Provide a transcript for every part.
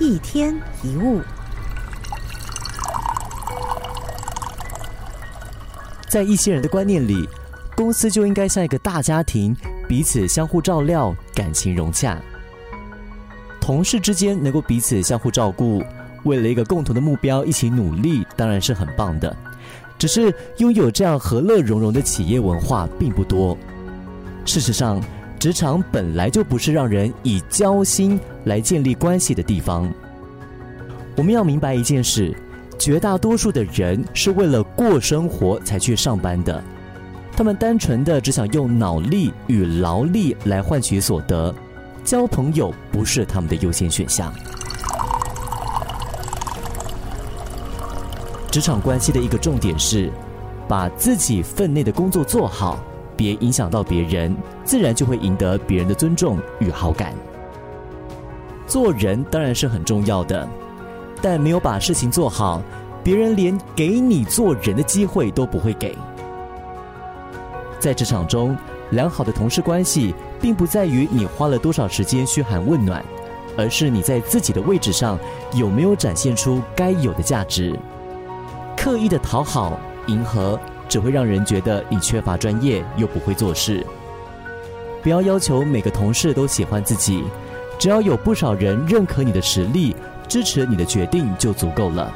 一天一物，在一些人的观念里，公司就应该像一个大家庭，彼此相互照料，感情融洽。同事之间能够彼此相互照顾，为了一个共同的目标一起努力，当然是很棒的。只是拥有这样和乐融融的企业文化并不多。事实上，职场本来就不是让人以交心来建立关系的地方。我们要明白一件事：绝大多数的人是为了过生活才去上班的，他们单纯的只想用脑力与劳力来换取所得，交朋友不是他们的优先选项。职场关系的一个重点是，把自己分内的工作做好。别影响到别人，自然就会赢得别人的尊重与好感。做人当然是很重要的，但没有把事情做好，别人连给你做人的机会都不会给。在职场中，良好的同事关系，并不在于你花了多少时间嘘寒问暖，而是你在自己的位置上有没有展现出该有的价值。刻意的讨好、迎合。只会让人觉得你缺乏专业又不会做事。不要要求每个同事都喜欢自己，只要有不少人认可你的实力，支持你的决定就足够了。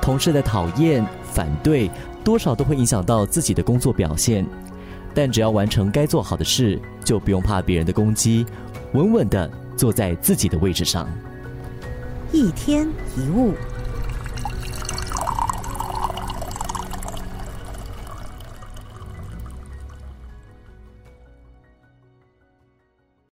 同事的讨厌、反对，多少都会影响到自己的工作表现。但只要完成该做好的事，就不用怕别人的攻击，稳稳的坐在自己的位置上。一天一物。